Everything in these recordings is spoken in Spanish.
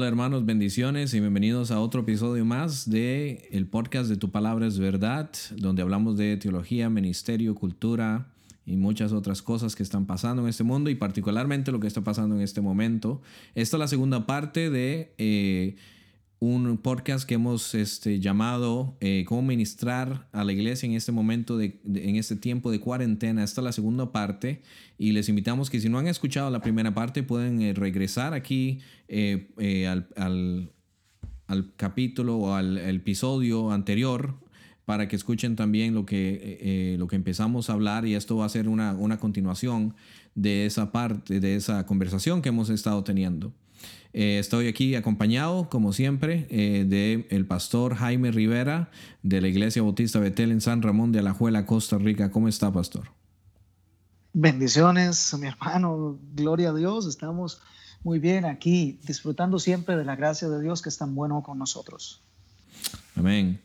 Hola hermanos, bendiciones y bienvenidos a otro episodio más de el podcast de Tu Palabra es Verdad, donde hablamos de teología, ministerio, cultura y muchas otras cosas que están pasando en este mundo y particularmente lo que está pasando en este momento. Esta es la segunda parte de eh, un podcast que hemos este, llamado eh, Cómo ministrar a la iglesia en este momento, de, en este tiempo de cuarentena. Esta es la segunda parte y les invitamos que si no han escuchado la primera parte pueden eh, regresar aquí eh, al, al, capítulo o al episodio anterior para que escuchen también lo que, lo que empezamos a hablar y esto va a ser una, una continuación de esa parte, de esa conversación que hemos estado teniendo. Eh, estoy aquí acompañado, como siempre, eh, de el pastor Jaime Rivera de la Iglesia Bautista Betel en San Ramón de Alajuela, Costa Rica. ¿Cómo está, pastor? Bendiciones, mi hermano. Gloria a Dios. Estamos muy bien aquí, disfrutando siempre de la gracia de Dios que es tan bueno con nosotros. Amén.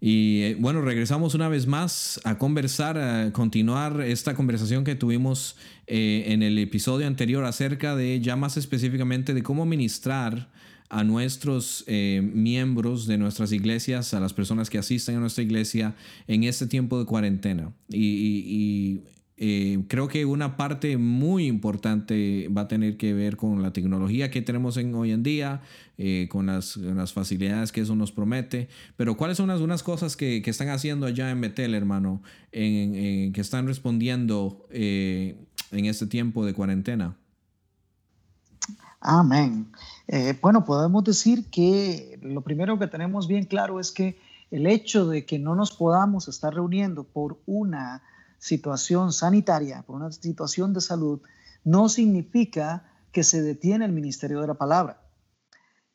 Y eh, bueno, regresamos una vez más a conversar, a continuar esta conversación que tuvimos eh, en el episodio anterior acerca de ya más específicamente de cómo ministrar a nuestros eh, miembros de nuestras iglesias, a las personas que asisten a nuestra iglesia en este tiempo de cuarentena. y eh, creo que una parte muy importante va a tener que ver con la tecnología que tenemos en, hoy en día, eh, con las, las, facilidades que eso nos promete. Pero ¿cuáles son algunas cosas que, que, están haciendo allá en Betel, hermano, en, que están respondiendo eh, en este tiempo de cuarentena? Amén. bueno, podemos decir que lo primero que tenemos bien claro es que el hecho de que no nos podamos estar reuniendo por una situación sanitaria, por una situación de salud, no significa que se detiene el ministerio de la palabra.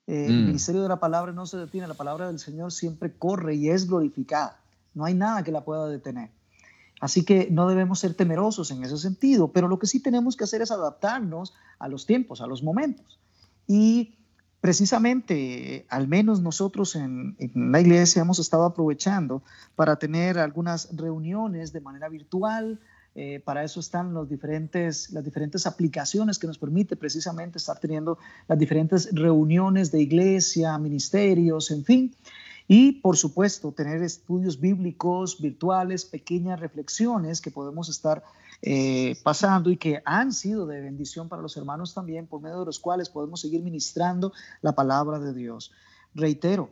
Eh, el mm. ministerio de la palabra no se detiene, la palabra del Señor siempre corre y es glorificada. No hay nada que la pueda detener. Así que no debemos ser temerosos en ese sentido, pero lo que sí tenemos que hacer es adaptarnos a los tiempos, a los momentos. Y Precisamente, al menos nosotros en, la iglesia hemos estado aprovechando para tener algunas reuniones de manera virtual. Eh, para eso están los diferentes, las diferentes aplicaciones que nos permite precisamente estar teniendo las diferentes reuniones de iglesia, ministerios, en fin. Y por supuesto, tener estudios bíblicos virtuales, pequeñas reflexiones que podemos estar eh, pasando y que han sido de bendición para los hermanos también, por medio de los cuales podemos seguir ministrando la palabra de Dios. Reitero,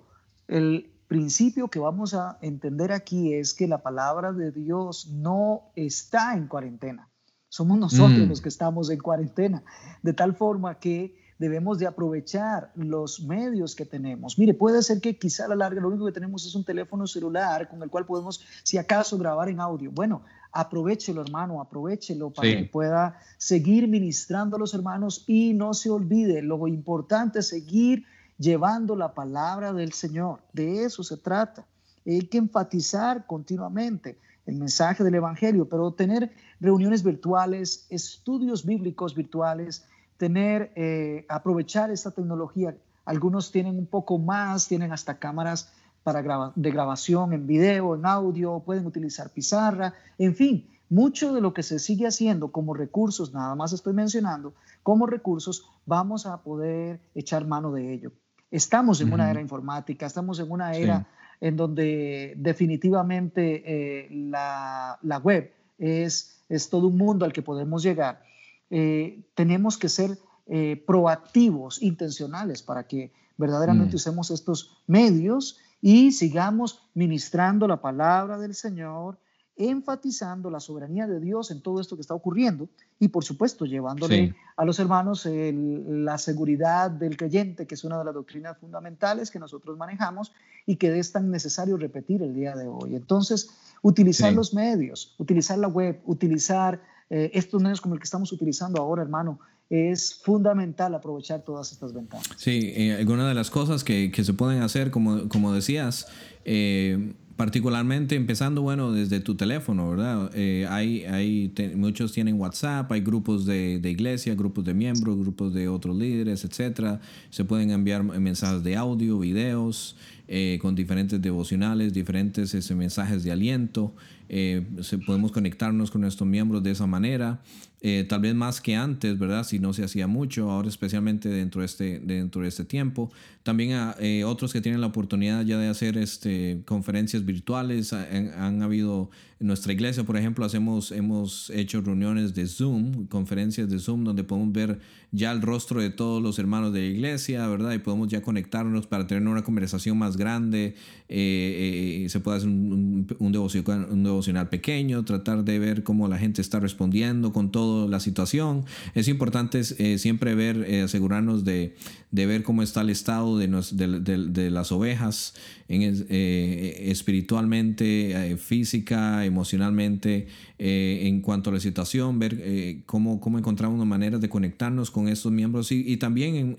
el principio que vamos a entender aquí es que la palabra de Dios no está en cuarentena. Somos nosotros mm. los que estamos en cuarentena, de tal forma que debemos de aprovechar los medios que tenemos. Mire, puede ser que quizá a la larga lo único que tenemos es un teléfono celular con el cual podemos, si acaso, grabar en audio. Bueno, aprovechelo, hermano, aprovechelo para que pueda seguir ministrando a los hermanos y no se olvide, lo importante es seguir llevando la palabra del Señor. De eso se trata. Hay que enfatizar continuamente el mensaje del Evangelio, pero tener reuniones virtuales, estudios bíblicos virtuales, tener, eh, aprovechar esta tecnología. Algunos tienen un poco más, tienen hasta cámaras para de grabación en video, en audio, pueden utilizar pizarra, en fin, mucho de lo que se sigue haciendo como recursos, nada más estoy mencionando, como recursos, vamos a poder echar mano de ello. Estamos en una era informática, estamos en una era en donde definitivamente eh, la, la, web es, es todo un mundo al que podemos llegar. Eh, tenemos que ser eh, proactivos, intencionales, para que verdaderamente mm. usemos estos medios y sigamos ministrando la palabra del Señor, enfatizando la soberanía de Dios en todo esto que está ocurriendo y por supuesto llevándole a los hermanos la seguridad del creyente, que es una de las doctrinas fundamentales que nosotros manejamos y que es tan necesario repetir el día de hoy. Entonces, utilizar los medios, utilizar la web, utilizar eh, estos medios como el que estamos utilizando ahora, hermano, es fundamental aprovechar todas estas ventajas. Sí, eh, de las cosas que, que, se pueden hacer, como, como decías, eh, particularmente empezando, bueno, desde tu teléfono, ¿verdad? Eh, hay, hay muchos tienen WhatsApp, hay grupos de, de, iglesia, grupos de miembros, grupos de otros líderes, etcétera. Se pueden enviar mensajes de audio, videos. eh, con diferentes devocionales, diferentes ese, mensajes de aliento. Eh, podemos conectarnos con nuestros miembros de esa manera. Eh, tal vez más que antes, ¿verdad? Si no se hacía mucho, ahora especialmente dentro de este, dentro de este tiempo. También a, eh, otros que tienen la oportunidad ya de hacer este, conferencias virtuales. Han, habido, en nuestra iglesia, por ejemplo, hacemos, hemos hecho reuniones de Zoom, conferencias de Zoom, donde podemos ver ya el rostro de todos los hermanos de la iglesia, ¿verdad? Y podemos ya conectarnos para tener una conversación más grande. Eh, se puede hacer un, un, devocional, un devocional pequeño, tratar de ver cómo la gente está respondiendo con todo la situación. Es importante eh, siempre ver, eh, asegurarnos de, ver cómo está el estado de, las ovejas eh, espiritualmente, física, emocionalmente, en cuanto a la situación, ver cómo, cómo encontramos maneras de conectarnos con estos miembros y, y también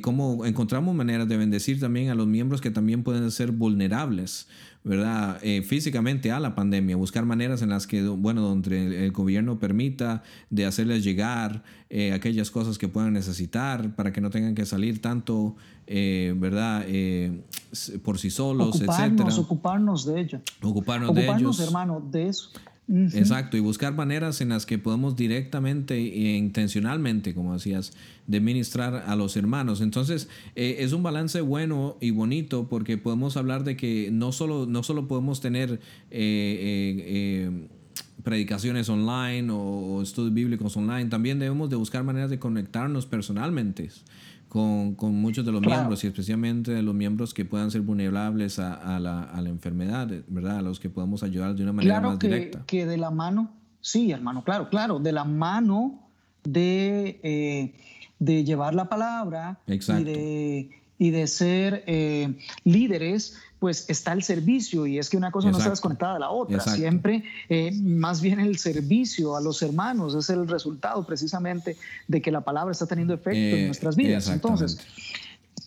cómo encontramos maneras de bendecir también a los miembros que también pueden ser vulnerables. ¿verdad? Eh, físicamente a la pandemia, buscar maneras en las que, bueno, donde el, gobierno permita de hacerles llegar eh, aquellas cosas que puedan necesitar para que no tengan que salir tanto, eh, ¿verdad? por sí solos, ocuparnos, Ocuparnos de ello. Ocuparnos, de ellos. hermano, de eso. Exacto, y buscar maneras en las que podemos directamente e intencionalmente, como decías, de ministrar a los hermanos. Entonces, eh, es un balance bueno y bonito porque podemos hablar de que no solo, no solo podemos tener eh, eh, predicaciones online o, estudios bíblicos online, también debemos de buscar maneras de conectarnos personalmente con, con muchos de los miembros y especialmente de los miembros que puedan ser vulnerables a, a, la, a, la, enfermedad, ¿verdad? A los que podamos ayudar de una manera más que, directa. que de la mano, sí, hermano, claro, claro, de la mano de, eh, de llevar la palabra y de, y de ser eh, líderes pues está el servicio y es que una cosa no está desconectada de la otra. Siempre, eh, más bien el servicio a los hermanos es el resultado precisamente de que la palabra está teniendo efecto en eh, nuestras vidas. Entonces,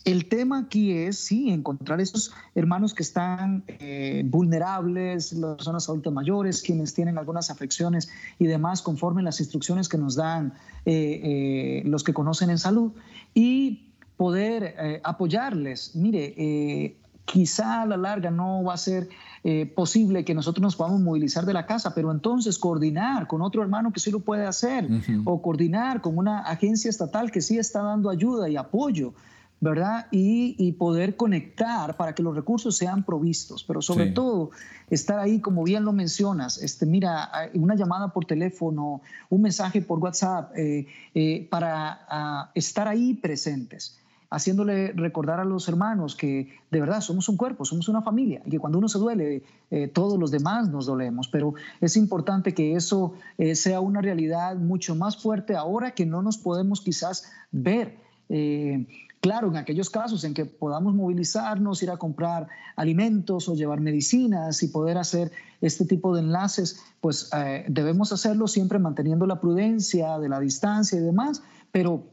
el tema aquí es, sí, encontrar esos hermanos que están eh, vulnerables, las personas adultas mayores, quienes tienen algunas afecciones y demás, conforme las instrucciones que nos dan los que conocen en salud, y poder apoyarles. Mire, quizá a la larga no va a ser eh, posible que nosotros nos podamos movilizar de la casa, pero entonces coordinar con otro hermano que sí lo puede hacer o coordinar con una agencia estatal que sí está dando ayuda y apoyo. ¿verdad? Y, poder conectar para que los recursos sean provistos, pero sobre todo estar ahí, como bien lo mencionas, este, mira, una llamada por teléfono, un mensaje por WhatsApp, eh, eh, para ah, estar ahí presentes haciéndole recordar a los hermanos que de verdad somos un cuerpo, somos una familia, y que cuando uno se duele, eh, todos los demás nos dolemos, pero es importante que eso eh, sea una realidad mucho más fuerte ahora que no nos podemos quizás ver. Eh, claro, en aquellos casos en que podamos movilizarnos, ir a comprar alimentos o llevar medicinas y poder hacer este tipo de enlaces, pues debemos hacerlo siempre manteniendo la prudencia de la distancia y demás, pero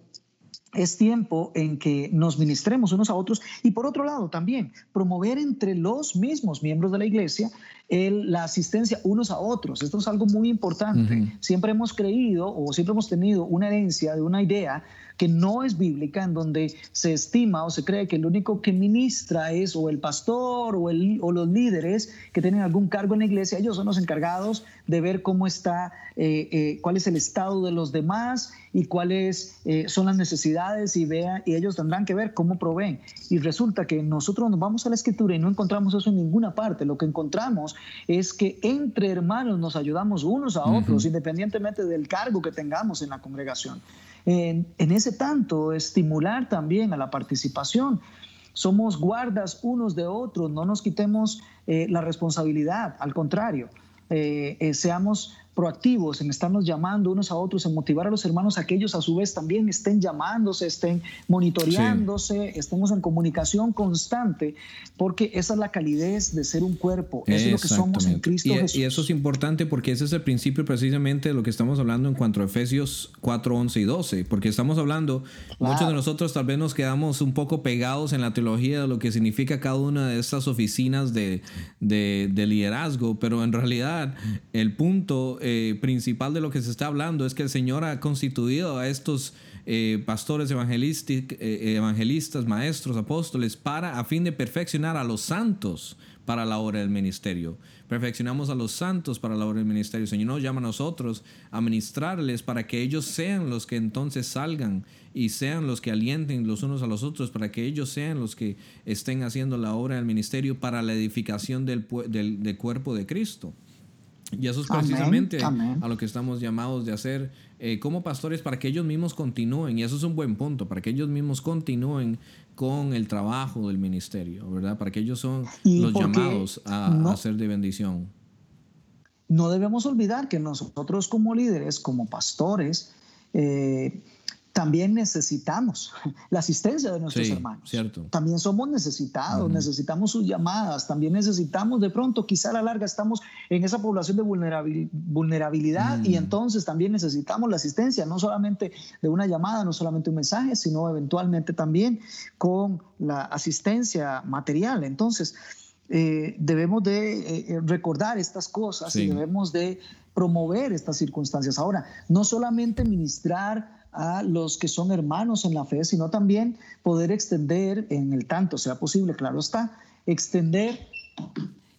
es tiempo en que nos ministremos unos a otros y por otro lado también promover entre los mismos miembros de la iglesia la asistencia unos a otros. Esto es algo muy importante. Siempre hemos creído o siempre hemos tenido una herencia de una idea que no es bíblica, en donde se estima o se cree que el único que ministra es o el pastor o, el, o los líderes que tienen algún cargo en la iglesia, ellos son los encargados de ver cómo está, eh, eh, cuál es el estado de los demás y cuáles eh, son las necesidades y, vean, y ellos tendrán que ver cómo proveen. Y resulta que nosotros nos vamos a la escritura y no encontramos eso en ninguna parte. Lo que encontramos es que entre hermanos nos ayudamos unos a otros, independientemente del cargo que tengamos en la congregación. En, ese tanto estimular también a la participación. Somos guardas unos de otros, no nos quitemos eh, la responsabilidad, al contrario, eh, eh, seamos proactivos, en estarnos llamando unos a otros, en motivar a los hermanos a que ellos a su vez también estén llamándose, estén monitoreándose, estemos en comunicación constante, porque esa es la calidez de ser un cuerpo, eso es lo que somos en Cristo y, Jesús. Y eso es importante porque ese es el principio precisamente de lo que estamos hablando en cuanto a Efesios 4, 11 y 12, porque estamos hablando, muchos de nosotros tal vez nos quedamos un poco pegados en la teología de lo que significa cada una de estas oficinas de, de, de liderazgo, pero en realidad el punto principal de lo que se está hablando es que el Señor ha constituido a estos pastores evangelistas, maestros, apóstoles, para a fin de perfeccionar a los santos para la obra del ministerio. Perfeccionamos a los santos para la obra del ministerio. Señor nos llama a nosotros a ministrarles para que ellos sean los que entonces salgan y sean los que alienten los unos a los otros, para que ellos sean los que estén haciendo la obra del ministerio para la edificación del, del cuerpo de Cristo. Y eso es precisamente a lo que estamos llamados de hacer eh, como pastores para que ellos mismos continúen. Y eso es un buen punto, para que ellos mismos continúen con el trabajo del ministerio, ¿verdad? Para que ellos son los llamados a, hacer de bendición. No debemos olvidar que nosotros como líderes, como pastores, eh, también necesitamos la asistencia de nuestros hermanos. Cierto. También somos necesitados, necesitamos sus llamadas, también necesitamos de pronto, quizá a la larga estamos en esa población de vulnerabilidad y mm. entonces también necesitamos la asistencia, no solamente de una llamada, no solamente un mensaje, sino eventualmente también con la asistencia material. Entonces, eh, debemos de eh, eh, recordar estas cosas y debemos de promover estas circunstancias. Ahora, no solamente ministrar a los que son hermanos en la fe, sino también poder extender, en el tanto sea posible, claro está, extender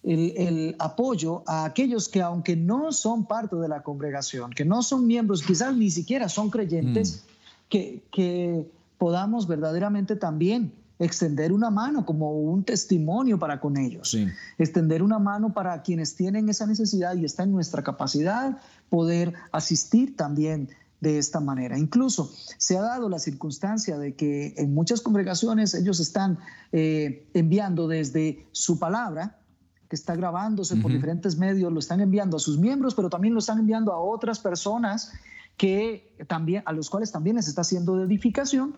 el, apoyo a aquellos que aunque no son parte de la congregación, que no son miembros, quizás ni siquiera son creyentes, mm. que, que podamos verdaderamente también extender una mano como un testimonio para con ellos, extender una mano para quienes tienen esa necesidad y está en nuestra capacidad poder asistir también de esta manera. Incluso se ha dado la circunstancia de que en muchas congregaciones ellos están eh, enviando desde su palabra, que está grabándose por diferentes medios, lo están enviando a sus miembros, pero también lo están enviando a otras personas que también, a los cuales también les está haciendo de edificación.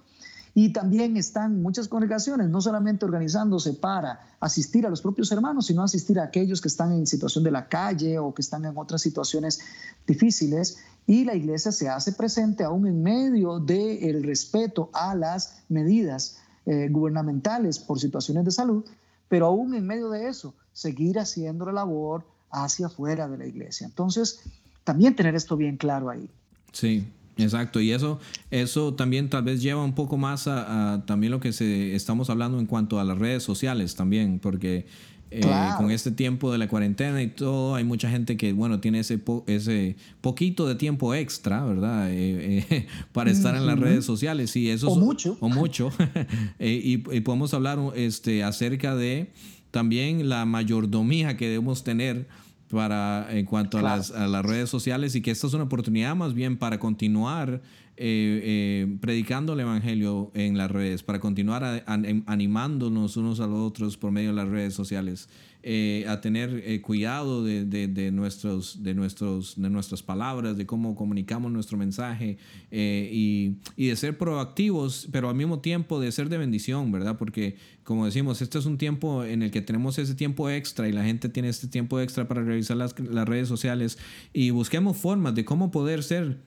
Y también están muchas congregaciones no solamente organizándose para asistir a los propios hermanos, sino asistir a aquellos que están en situación de la calle o que están en otras situaciones difíciles y la iglesia se hace presente aún en medio del respeto a las medidas eh, gubernamentales por situaciones de salud, pero aún en medio de eso, seguir haciendo la labor hacia afuera de la iglesia. Entonces, también tener esto bien claro ahí. Sí, Exacto, y eso, eso también tal vez lleva un poco más a, a, también lo que se, estamos hablando en cuanto a las redes sociales también, porque eh, con este tiempo de la cuarentena y todo, hay mucha gente que, bueno, tiene ese, ese poquito de tiempo extra, ¿verdad? Eh, eh, para estar en las redes sociales. Y eso o mucho. O mucho. y, podemos hablar este, acerca de también la mayordomía que debemos tener para en cuanto a, las, a, las, redes sociales y que esta es una oportunidad más bien para continuar eh, eh, predicando el Evangelio en las redes, para continuar animándonos unos a los otros por medio de las redes sociales, eh, a tener cuidado de, nuestros, de, nuestros, de nuestras palabras, de cómo comunicamos nuestro mensaje y, y, de ser proactivos, pero al mismo tiempo de ser de bendición, ¿verdad? Porque, como decimos, este es un tiempo en el que tenemos ese tiempo extra y la gente tiene este tiempo extra para revisar las, las redes sociales y busquemos formas de cómo poder ser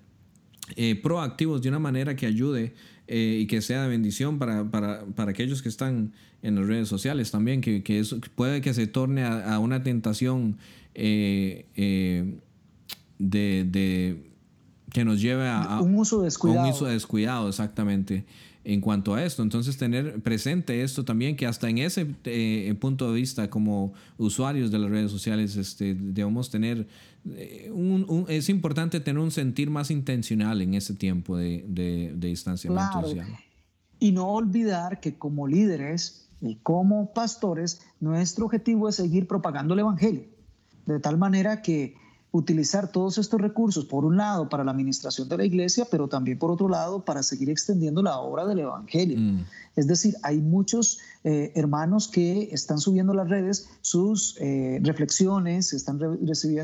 eh, proactivos de una manera que ayude eh, y que sea de bendición para, para, para, aquellos que están en las redes sociales también, que, que eso puede que se torne a, una tentación eh, de, de, que nos lleve a, un uso descuidado. Un uso descuidado, exactamente en cuanto a esto. Entonces, tener presente esto también, que hasta en ese eh, punto de vista, como usuarios de las redes sociales, este, debemos tener, eh, un, es importante tener un sentir más intencional en ese tiempo de, de, distanciamiento social. Y no olvidar que como líderes y como pastores, nuestro objetivo es seguir propagando el Evangelio, de tal manera que utilizar todos estos recursos, por un lado, para la administración de la iglesia, pero también por otro lado, para seguir extendiendo la obra del Evangelio. Mm. Es decir, hay muchos eh, hermanos que están subiendo a las redes sus eh, reflexiones, están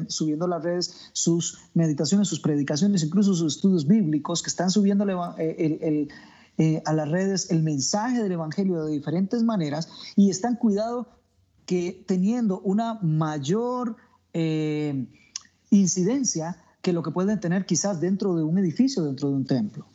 subiendo a las redes sus meditaciones, sus predicaciones, incluso sus estudios bíblicos, que están subiendo eh, a las redes el mensaje del Evangelio de diferentes maneras y están cuidado que teniendo una mayor incidencia que lo que pueden tener quizás dentro de un edificio, dentro de un templo.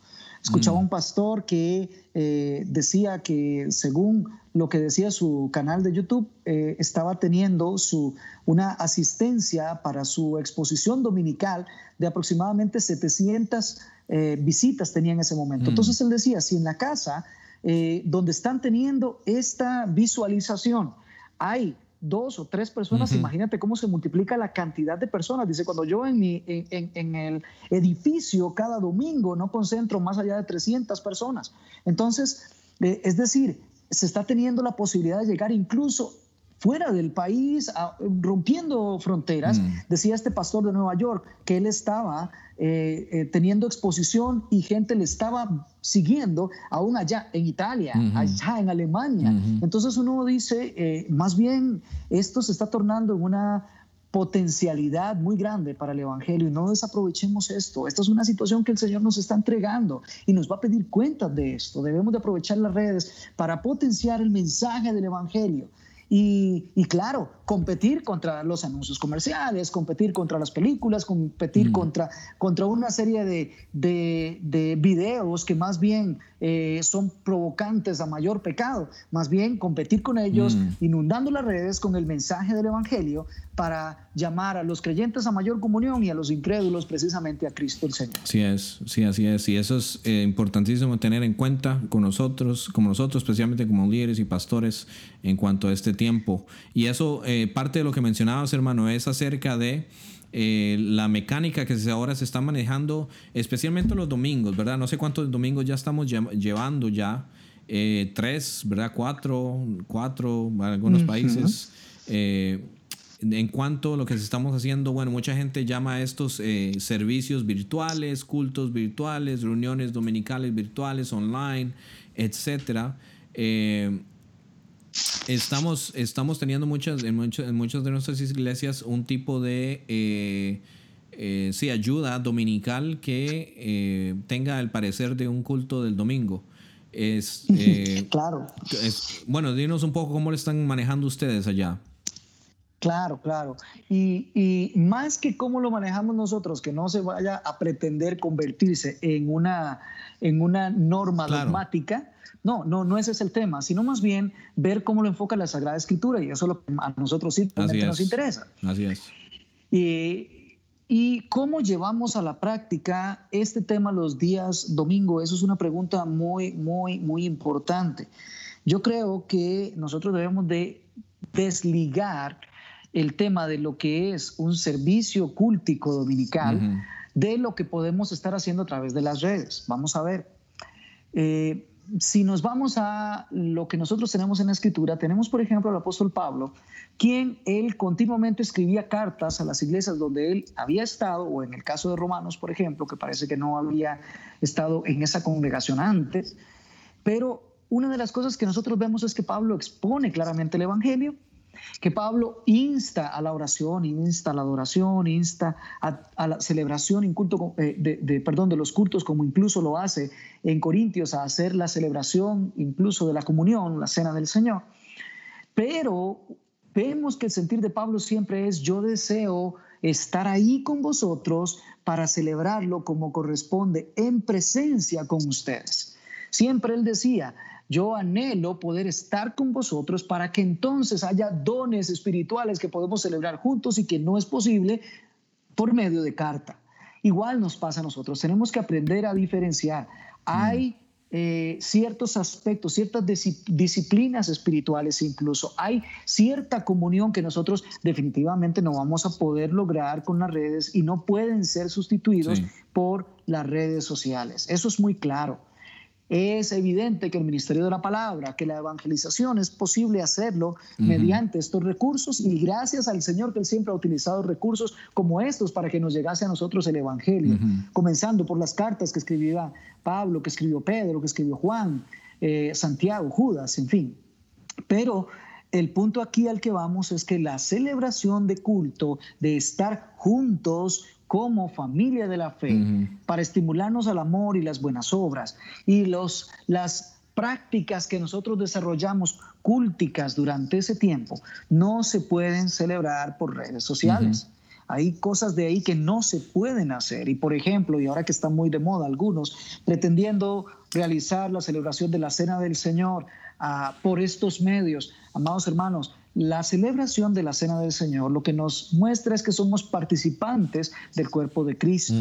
Escuchaba un pastor que eh, decía que según lo que decía su canal de YouTube, eh, estaba teniendo su, una asistencia para su exposición dominical de aproximadamente 700 eh, visitas tenía en ese momento. Mm. Entonces él decía, si en la casa donde están teniendo esta visualización hay dos o tres personas, imagínate cómo se multiplica la cantidad de personas. Dice, cuando yo en, mi, en, en, el edificio cada domingo no concentro más allá de 300 personas. Entonces, eh, es decir, se está teniendo la posibilidad de llegar incluso fuera del país, rompiendo fronteras. Mm. Decía este pastor de Nueva York que él estaba eh, eh, teniendo exposición y gente le estaba siguiendo aún allá en Italia, allá en Alemania. Entonces uno dice, eh, más bien esto se está tornando en una potencialidad muy grande para el Evangelio y no desaprovechemos esto. Esta es una situación que el Señor nos está entregando y nos va a pedir cuentas de esto. Debemos de aprovechar las redes para potenciar el mensaje del Evangelio. Y, y, claro, competir contra los anuncios comerciales, competir contra las películas, competir mm. contra, contra una serie de, de, de videos que más bien eh, son provocantes a mayor pecado, más bien competir con ellos, mm. inundando las redes con el mensaje del Evangelio para llamar a los creyentes a mayor comunión y a los incrédulos precisamente a Cristo el Señor. Sí es, sí, así es. Y eso es eh, importantísimo tener en cuenta con nosotros, como nosotros, especialmente como líderes y pastores en cuanto a este tiempo. Y eso... Eh, parte de lo que mencionabas, hermano, es acerca de eh, la mecánica que ahora se está manejando, especialmente los domingos, ¿verdad? No sé cuántos domingos ya estamos llevando ya. Eh, tres, ¿verdad? Cuatro, cuatro, algunos países. Eh, en cuanto a lo que estamos haciendo, bueno, mucha gente llama a estos servicios virtuales, cultos virtuales, reuniones dominicales virtuales, online, etcétera estamos, estamos teniendo muchas, en, en muchas de nuestras iglesias un tipo de eh, eh, sí, ayuda dominical que eh, tenga el parecer de un culto del domingo. Es, claro. bueno, dinos un poco cómo lo están manejando ustedes allá. Claro, claro. Y, y, más que cómo lo manejamos nosotros, que no se vaya a pretender convertirse en una, en una norma dogmática, no, no, no ese es el tema, sino más bien ver cómo lo enfoca la Sagrada Escritura y eso es lo que a nosotros sí nos interesa. Así es. Y, y cómo llevamos a la práctica este tema los días domingo, eso es una pregunta muy, muy, muy importante. Yo creo que nosotros debemos de desligar el tema de lo que es un servicio cúltico dominical de lo que podemos estar haciendo a través de las redes. Vamos a ver. Eh, si nos vamos a lo que nosotros tenemos en la escritura, tenemos por ejemplo al apóstol Pablo, quien él continuamente escribía cartas a las iglesias donde él había estado, o en el caso de Romanos, por ejemplo, que parece que no había estado en esa congregación antes, pero una de las cosas que nosotros vemos es que Pablo expone claramente el Evangelio, que Pablo insta a la oración, insta a la adoración, insta a, la celebración eh, de, perdón, de los cultos, como incluso lo hace en Corintios, a hacer la celebración incluso de la comunión, la cena del Señor. Pero vemos que el sentir de Pablo siempre es yo deseo estar ahí con vosotros para celebrarlo como corresponde en presencia con ustedes. Siempre él decía, yo anhelo poder estar con vosotros para que entonces haya dones espirituales que podemos celebrar juntos y que no es posible por medio de carta. Igual nos pasa a nosotros, tenemos que aprender a diferenciar. Hay eh, ciertos aspectos, ciertas disciplinas espirituales incluso. Hay cierta comunión que nosotros definitivamente no vamos a poder lograr con las redes y no pueden ser sustituidos por las redes sociales. Eso es muy claro. Es evidente que el Ministerio de la Palabra, que la evangelización es posible hacerlo mediante estos recursos y gracias al Señor que Él siempre ha utilizado recursos como estos para que nos llegase a nosotros el Evangelio, comenzando por las cartas que escribía Pablo, que escribió Pedro, que escribió Juan, eh, Santiago, Judas, en fin. Pero el punto aquí al que vamos es que la celebración de culto, de estar juntos, como familia de la fe para estimularnos al amor y las buenas obras y los, las prácticas que nosotros desarrollamos cúlticas durante ese tiempo no se pueden celebrar por redes sociales. hay cosas de ahí que no se pueden hacer. Y por ejemplo, y ahora que está muy de moda algunos, pretendiendo realizar la celebración de la Cena del Señor ah, por estos medios, amados hermanos, la celebración de la Cena del Señor lo que nos muestra es que somos participantes del cuerpo de Cristo.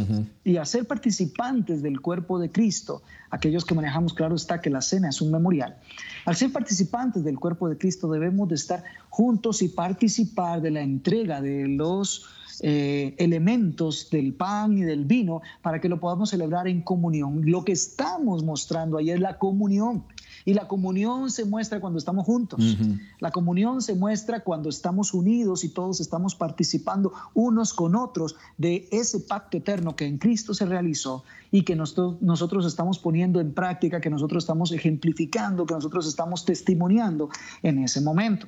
Y a ser participantes del cuerpo de Cristo, aquellos que manejamos, claro está que la cena es un memorial. Al ser participantes del cuerpo de Cristo debemos de estar juntos y participar de la entrega de los eh, elementos del pan y del vino para que lo podamos celebrar en comunión. Lo que estamos mostrando ahí es la comunión. Y la comunión se muestra cuando estamos juntos. La comunión se muestra cuando estamos unidos y todos estamos participando unos con otros de ese pacto eterno que en Cristo se realizó y que nosotros, nosotros estamos poniendo en práctica, que nosotros estamos ejemplificando, que nosotros estamos testimoniando en ese momento.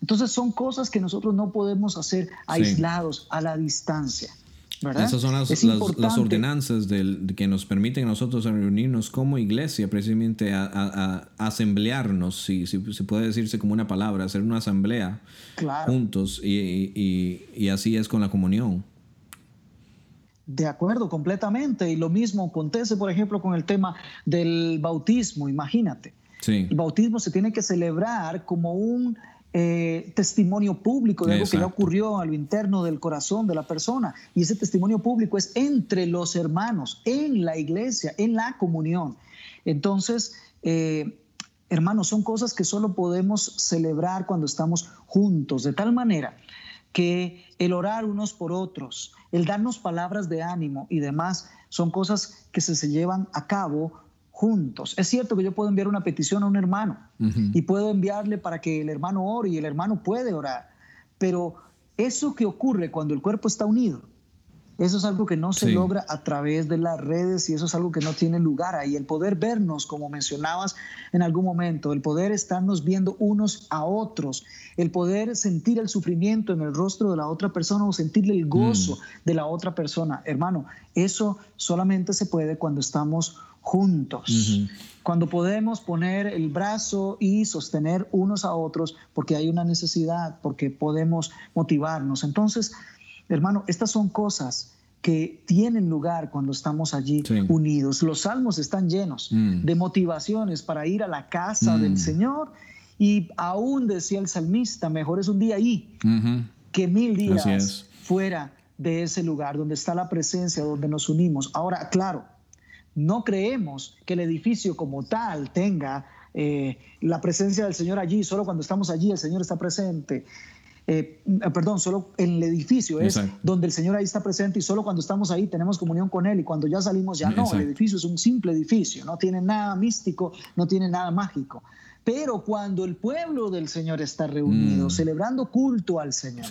Entonces son cosas que nosotros no podemos hacer aislados a la distancia. Esas son las, ordenanzas del, que nos permiten a nosotros reunirnos como iglesia, precisamente a, asamblearnos, si, si, puede decirse como una palabra, hacer una asamblea juntos y, así es con la comunión. De acuerdo, completamente. Y lo mismo acontece, por ejemplo, con el tema del bautismo, imagínate. El bautismo se tiene que celebrar como un eh, testimonio público de algo que ya ocurrió a lo interno del corazón de la persona. Y ese testimonio público es entre los hermanos, en la iglesia, en la comunión. Entonces, eh, hermanos, son cosas que solo podemos celebrar cuando estamos juntos, de tal manera que el orar unos por otros, el darnos palabras de ánimo y demás, son cosas que se, se llevan a cabo juntos. Es cierto que yo puedo enviar una petición a un hermano y puedo enviarle para que el hermano ore y el hermano puede orar, pero eso que ocurre cuando el cuerpo está unido, eso es algo que no se logra a través de las redes y eso es algo que no tiene lugar ahí. El poder vernos, como mencionabas en algún momento, el poder estarnos viendo unos a otros, el poder sentir el sufrimiento en el rostro de la otra persona o sentirle el gozo mm. de la otra persona. Hermano, eso solamente se puede cuando estamos juntos. Cuando podemos poner el brazo y sostener unos a otros porque hay una necesidad, porque podemos motivarnos. Entonces, hermano, estas son cosas que tienen lugar cuando estamos allí unidos. Los salmos están llenos mm. de motivaciones para ir a la casa del mm. Señor y aún decía el salmista, mejor es un día ahí que mil días fuera de ese lugar donde está la presencia, donde nos unimos. Ahora, claro, no creemos que el edificio como tal tenga eh, la presencia del Señor allí, solo cuando estamos allí el Señor está presente. Eh, eh, perdón, solo en el edificio es donde el Señor ahí está presente y solo cuando estamos ahí tenemos comunión con Él y cuando ya salimos ya no, el edificio es un simple edificio, no tiene nada místico, no tiene nada mágico. Pero cuando el pueblo del Señor está reunido, mm. celebrando culto al Señor,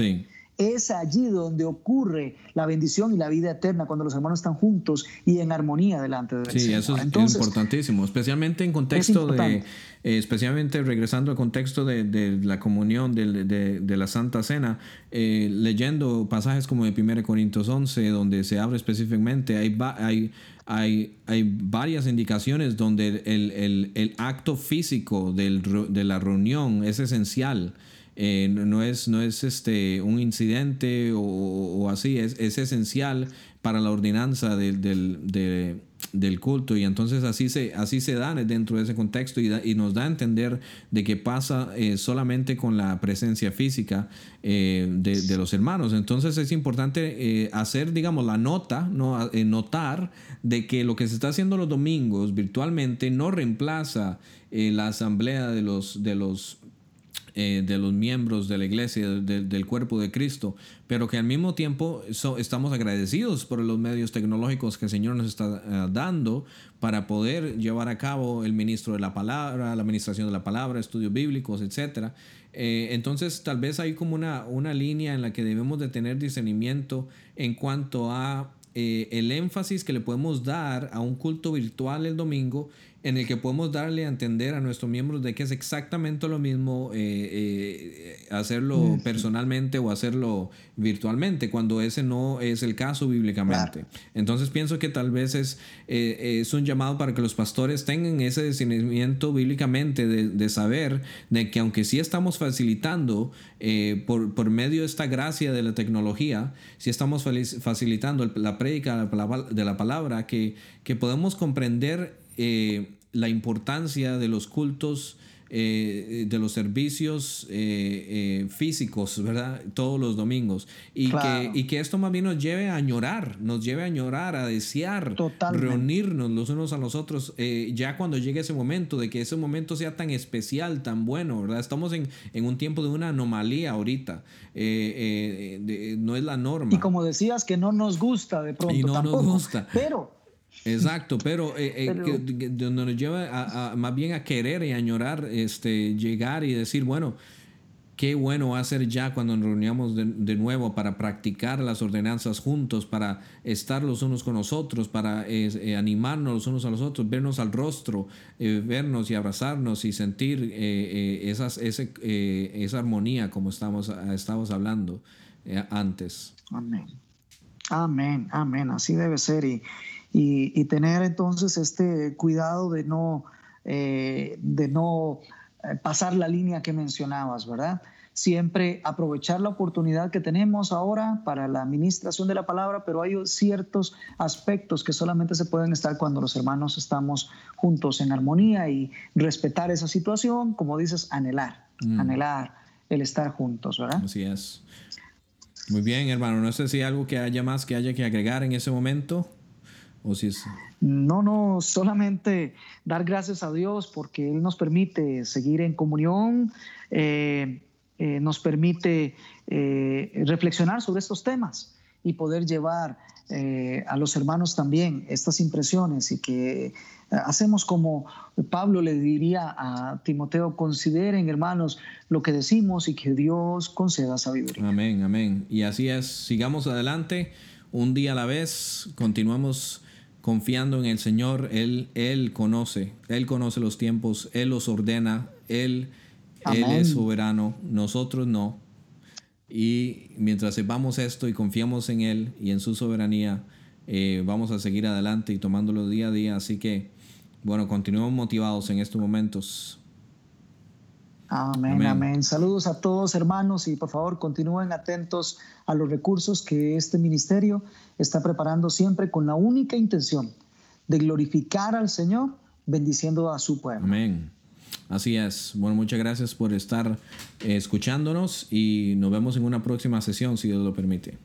es allí donde ocurre la bendición y la vida eterna cuando los hermanos están juntos y en armonía delante de Señor. Sí, eso es importantísimo, especialmente en contexto de, eh, especialmente regresando al contexto de, la comunión, de, la Santa Cena, eh, leyendo pasajes como de 1 Corintios 11, donde se abre específicamente, hay, hay, hay, hay varias indicaciones donde el, el acto físico de la reunión es esencial. Eh, no, es, no es este, un incidente o, así, es, es, esencial para la ordenanza del, del, del, culto y entonces así se, así se da dentro de ese contexto y, y nos da a entender de que pasa eh, solamente con la presencia física eh, de, de, los hermanos. Entonces es importante hacer, digamos, la nota, ¿no? notar de que lo que se está haciendo los domingos virtualmente no reemplaza la asamblea de los, de los eh, de los miembros de la iglesia, del cuerpo de Cristo, pero que al mismo tiempo estamos agradecidos por los medios tecnológicos que el Señor nos está eh, dando para poder llevar a cabo el ministro de la palabra, la administración de la palabra, estudios bíblicos, etc. Eh, entonces tal vez hay como una, una línea en la que debemos de tener discernimiento en cuanto a el énfasis que le podemos dar a un culto virtual el domingo en el que podemos darle a entender a nuestros miembros de que es exactamente lo mismo eh, eh, hacerlo personalmente o hacerlo virtualmente, cuando ese no es el caso bíblicamente. Entonces pienso que tal vez es, eh, es un llamado para que los pastores tengan ese discernimiento bíblicamente de, saber de que aunque sí estamos facilitando por, por, medio de esta gracia de la tecnología, sí estamos facilitando la prédica de la palabra, que, que podemos comprender la importancia de los cultos, eh, de los servicios eh, eh, físicos, ¿verdad? Todos los domingos. Y, que, y que esto más bien nos lleve a añorar, nos lleve a añorar, a desear reunirnos los unos a los otros, ya cuando llegue ese momento, de que ese momento sea tan especial, tan bueno, ¿verdad? Estamos en, un tiempo de una anomalía ahorita, no es la norma. Y como decías, que no nos gusta de pronto. Y no nos gusta. Pero Exacto, pero, eh, eh nos lleva a, más bien a querer y añorar este, llegar y decir, bueno, qué bueno va a ser ya cuando nos reunamos de, nuevo para practicar las ordenanzas juntos, para estar los unos con los otros, para eh, animarnos los unos a los otros, vernos al rostro, eh, vernos y abrazarnos y sentir esas, ese, esa armonía como estamos, estamos hablando antes. Amén. Amén, amén, así debe ser. Y, y, tener entonces este cuidado de no, eh, de no eh, pasar la línea que mencionabas, ¿verdad? Siempre aprovechar la oportunidad que tenemos ahora para la administración de la palabra, pero hay ciertos aspectos que solamente se pueden estar cuando los hermanos estamos juntos en armonía y respetar esa situación, como dices, anhelar, mm. anhelar el estar juntos, ¿verdad? Así es. Muy bien, hermano. No sé si hay algo que haya más que haya que agregar en ese momento. No, no, solamente dar gracias a Dios porque Él nos permite seguir en comunión, eh, eh, nos permite eh, reflexionar sobre estos temas y poder llevar a los hermanos también estas impresiones y que hacemos como Pablo le diría a Timoteo, consideren hermanos lo que decimos y que Dios conceda sabiduría. Amén, amén. Y así es, sigamos adelante, un día a la vez, continuamos confiando en el Señor, Él, Él conoce, Él conoce los tiempos, Él los ordena, Él, Él es soberano, nosotros no. Y mientras sepamos esto y confiamos en Él y en su soberanía, eh, vamos a seguir adelante y tomándolo día a día. Así que, bueno, continuemos motivados en estos momentos. Amén, amén, Saludos a todos hermanos y por favor continúen atentos a los recursos que este ministerio está preparando siempre con la única intención de glorificar al Señor bendiciendo a su pueblo. Amén. Así es. Bueno, muchas gracias por estar eh, escuchándonos y nos vemos en una próxima sesión si Dios lo permite.